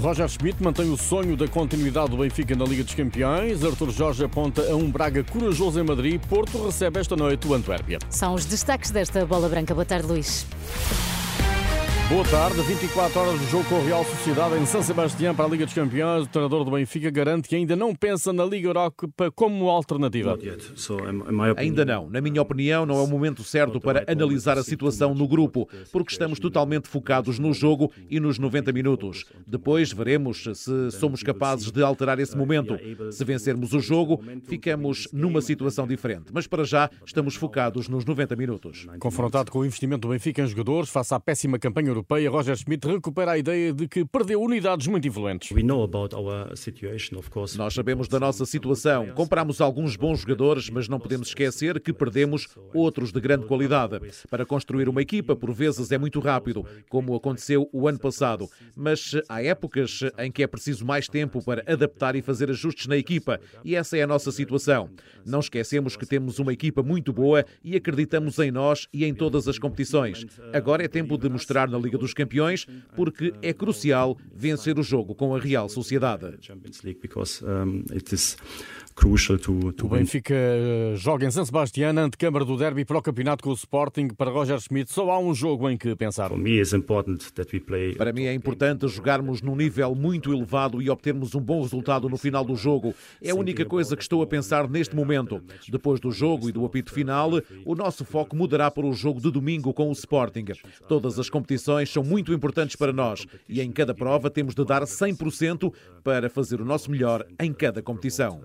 Roger Schmidt mantém o sonho da continuidade do Benfica na Liga dos Campeões. Arthur Jorge aponta a um Braga corajoso em Madrid. Porto recebe esta noite o Antuérpia. São os destaques desta bola branca. Boa tarde, Luís. Boa tarde, 24 horas de jogo com o Real Sociedade em São Sebastião para a Liga dos Campeões. O treinador do Benfica garante que ainda não pensa na Liga Europa como alternativa. Ainda não. Na minha opinião, não é o momento certo para analisar a situação no grupo, porque estamos totalmente focados no jogo e nos 90 minutos. Depois veremos se somos capazes de alterar esse momento. Se vencermos o jogo, ficamos numa situação diferente. Mas para já, estamos focados nos 90 minutos. Confrontado com o investimento do Benfica em jogadores, face à péssima campanha europeia, Europeia, Roger Schmidt recupera a ideia de que perdeu unidades muito influentes. Nós sabemos da nossa situação. Compramos alguns bons jogadores, mas não podemos esquecer que perdemos outros de grande qualidade. Para construir uma equipa, por vezes, é muito rápido, como aconteceu o ano passado. Mas há épocas em que é preciso mais tempo para adaptar e fazer ajustes na equipa. E essa é a nossa situação. Não esquecemos que temos uma equipa muito boa e acreditamos em nós e em todas as competições. Agora é tempo de mostrar na Liga dos Campeões, porque é crucial vencer o jogo com a Real Sociedade. O Benfica eh, joga em São Sebastião, antecâmara do derby para o campeonato com o Sporting. Para Roger Schmidt, só há um jogo em que pensar. Para mim é importante jogarmos num nível muito elevado e obtermos um bom resultado no final do jogo. É a única coisa que estou a pensar neste momento. Depois do jogo e do apito final, o nosso foco mudará para o jogo de domingo com o Sporting. Todas as competições são muito importantes para nós e em cada prova temos de dar 100% para fazer o nosso melhor em cada competição.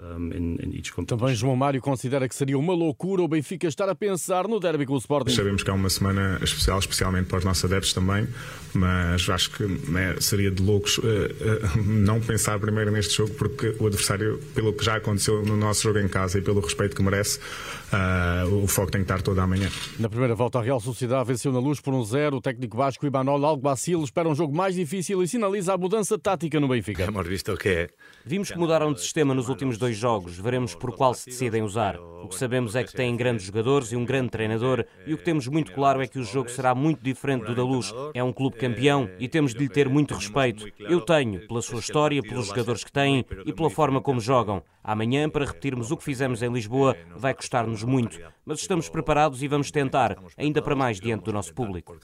Também João Mário considera que seria uma loucura o Benfica estar a pensar no derby com o Sporting. Sabemos que é uma semana especial, especialmente para os nossos adeptos também, mas acho que né, seria de loucos uh, uh, não pensar primeiro neste jogo, porque o adversário, pelo que já aconteceu no nosso jogo em casa e pelo respeito que merece, uh, o foco tem que estar todo amanhã. Na primeira volta, a Real Sociedade venceu na luz por um zero. O técnico Vasco Ibanol Alguacil espera um jogo mais difícil e sinaliza a mudança tática no Benfica. Hemos visto que é. Vimos que mudaram de sistema nos últimos dois jogos. Veremos por qual se decidem usar. O que sabemos é que têm grandes jogadores e um grande treinador, e o que temos muito claro é que o jogo será muito diferente do da Luz. É um clube campeão e temos de lhe ter muito respeito. Eu tenho, pela sua história, pelos jogadores que têm e pela forma como jogam. Amanhã, para repetirmos o que fizemos em Lisboa, vai custar-nos muito, mas estamos preparados e vamos tentar, ainda para mais diante do nosso público.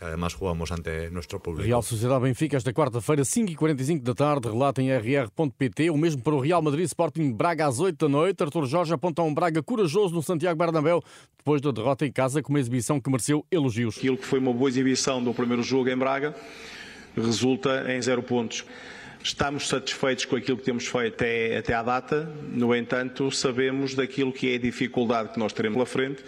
Real Sociedade Benfica, esta quarta-feira, 5h45 da tarde, relata em rr.pt, o mesmo para o Real Madrid Sporting Braga às 8 da noite. Arthur Jorge aponta um Braga corajoso no Santiago Bernabéu, depois da derrota em casa, com uma exibição que mereceu elogios. Aquilo que foi uma boa exibição do primeiro jogo em Braga resulta em zero pontos. Estamos satisfeitos com aquilo que temos feito até, até à data, no entanto, sabemos daquilo que é a dificuldade que nós teremos pela frente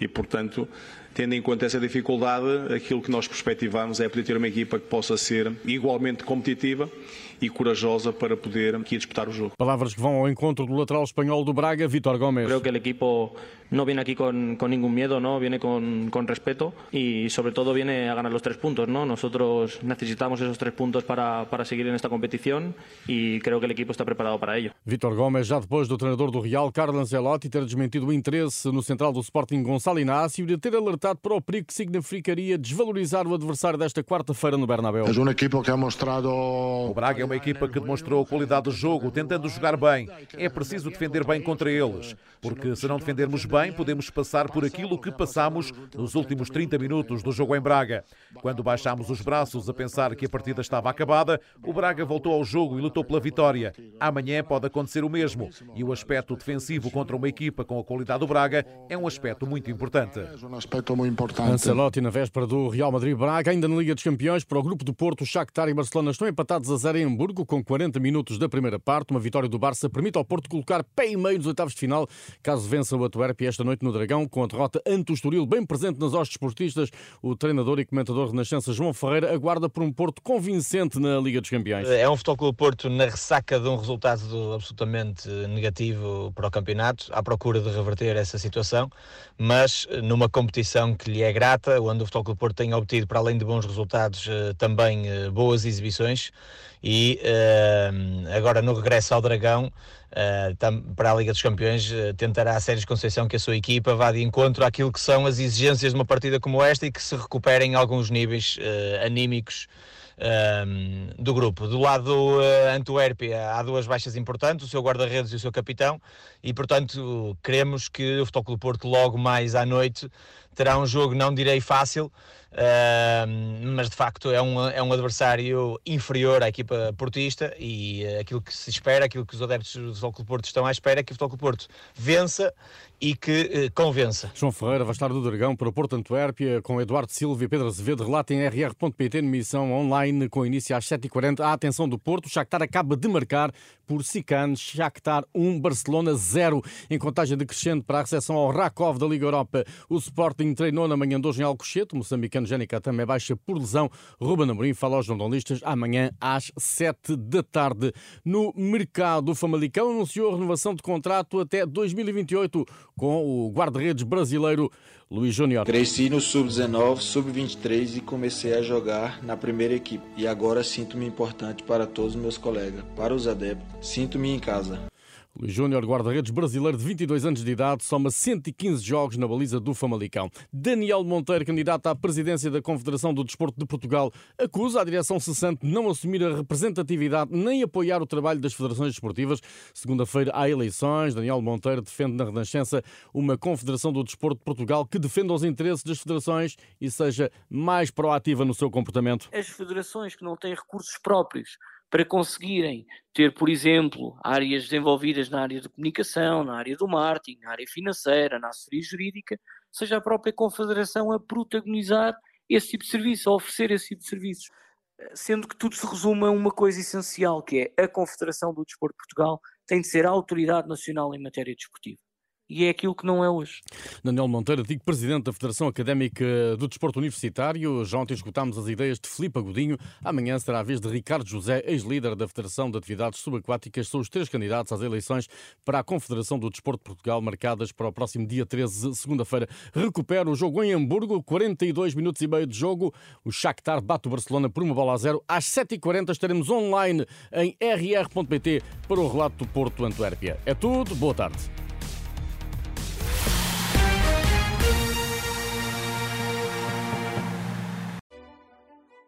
e, portanto, tendo em conta essa dificuldade, aquilo que nós perspectivamos é poder ter uma equipa que possa ser igualmente competitiva e corajosa para poder aqui disputar o jogo. Palavras que vão ao encontro do lateral espanhol do Braga, Vítor Gomes. Creo que o equipo no viene aquí con, con ningún miedo, ¿no? viene con, con, respeto y sobre todo viene a ganar los tres puntos. ¿no? Nosotros necesitamos esos tres puntos para, para seguir en esta competición y creo que el equipo está preparado para ello. Vítor Gomes, já depois do treinador do Real, Carlos Ancelotti, ter desmentido o interesse no central do Sporting Gonçalo Inácio e de ter alertado para o perigo que significaria desvalorizar o adversário desta quarta-feira no Bernabéu. É uma equipa que ha mostrado... O Braga é uma equipa que demonstrou qualidade do jogo, tentando jogar bem. É preciso defender bem contra eles, porque se não defendermos bem, podemos passar por aquilo que passamos nos últimos 30 minutos do jogo em Braga. Quando baixámos os braços a pensar que a partida estava acabada, o Braga voltou ao jogo e lutou pela vitória. Amanhã pode acontecer o mesmo e o aspecto defensivo contra uma equipa com a qualidade do Braga é um aspecto muito importante. É um aspecto muito importante. Ancelotti na véspera do Real Madrid-Braga, ainda na Liga dos Campeões, para o grupo do Porto, Shakhtar e Barcelona estão empatados a zero em Com 40 minutos da primeira parte. Uma vitória do Barça permite ao Porto colocar pé e meio nos oitavos de final, caso vença o Atuerpe esta noite no Dragão, com a derrota ante o Estoril bem presente nas hostes esportistas. O treinador e comentador Renascença João Ferreira aguarda por um Porto convincente na Liga dos Campeões. É um Futebol Porto na ressaca de um resultado absolutamente negativo para o campeonato, à procura de reverter essa situação, mas numa competição que lhe é grata, onde o Futebol Porto tem obtido, para além de bons resultados, eh, também eh, boas exibições e eh, agora no regresso ao Dragão para a Liga dos Campeões tentará a Sérgio Conceição que a sua equipa vá de encontro àquilo que são as exigências de uma partida como esta e que se recuperem alguns níveis anímicos um, do grupo. Do lado uh, Antuérpia há duas baixas importantes, o seu guarda-redes e o seu capitão, e portanto queremos que o Futebol do Porto logo mais à noite terá um jogo, não direi fácil, mas de facto é um, é um adversário inferior à equipa portista e uh, aquilo que se espera, aquilo que os adeptos do Futebol Clube Porto estão à espera é que o Futebol Clube Porto vença e que uh, convença. João Ferreira vai estar do Dragão para o Porto Antuérpia com Eduardo Silva e Pedro Azevedo. Relata em rr.pt, emissão online com início às 7h40. A atenção do Porto, Shakhtar acaba de marcar por Sican, Shakhtar 1, Barcelona 0. Em contagem decrescente para a recepção ao Rakov da Liga Europa, o Sporting treinou na manhã de hoje em Alcochete, o moçambicano Jénica também baixa por lesão. Ruben Amorim fala aos jornalistas amanhã às 7 da tarde. No mercado, o Famalicão anunciou a renovação de contrato até 2028 com o guarda-redes brasileiro Luiz Júnior. Cresci no sub-19, sub-23 e comecei a jogar na primeira equipe. E agora sinto-me importante para todos os meus colegas, para os adeptos. Sinto-me em casa. Luís Júnior, guarda-redes brasileiro de 22 anos de idade, soma 115 jogos na baliza do Famalicão. Daniel Monteiro, candidato à presidência da Confederação do Desporto de Portugal, acusa a direção cessante de não assumir a representatividade nem apoiar o trabalho das federações desportivas. Segunda-feira há eleições. Daniel Monteiro defende na Renascença uma Confederação do Desporto de Portugal que defenda os interesses das federações e seja mais proativa no seu comportamento. As federações que não têm recursos próprios para conseguirem ter, por exemplo, áreas desenvolvidas na área de comunicação, na área do marketing, na área financeira, na assessoria jurídica, seja a própria Confederação a protagonizar esse tipo de serviço, a oferecer esse tipo de serviços. Sendo que tudo se resume a uma coisa essencial, que é a Confederação do Desporto de Portugal tem de ser a autoridade nacional em matéria desportiva e é aquilo que não é hoje. Daniel Monteiro, digo presidente da Federação Académica do Desporto Universitário. Já ontem escutámos as ideias de Filipe Agudinho. Amanhã será a vez de Ricardo José, ex-líder da Federação de Atividades Subaquáticas. São os três candidatos às eleições para a Confederação do Desporto de Portugal, marcadas para o próximo dia 13, segunda-feira. Recupera o jogo em Hamburgo, 42 minutos e meio de jogo. O Shakhtar bate o Barcelona por uma bola a zero. Às 7h40 estaremos online em rr.pt para o relato do Porto Antuérpia. É tudo, boa tarde.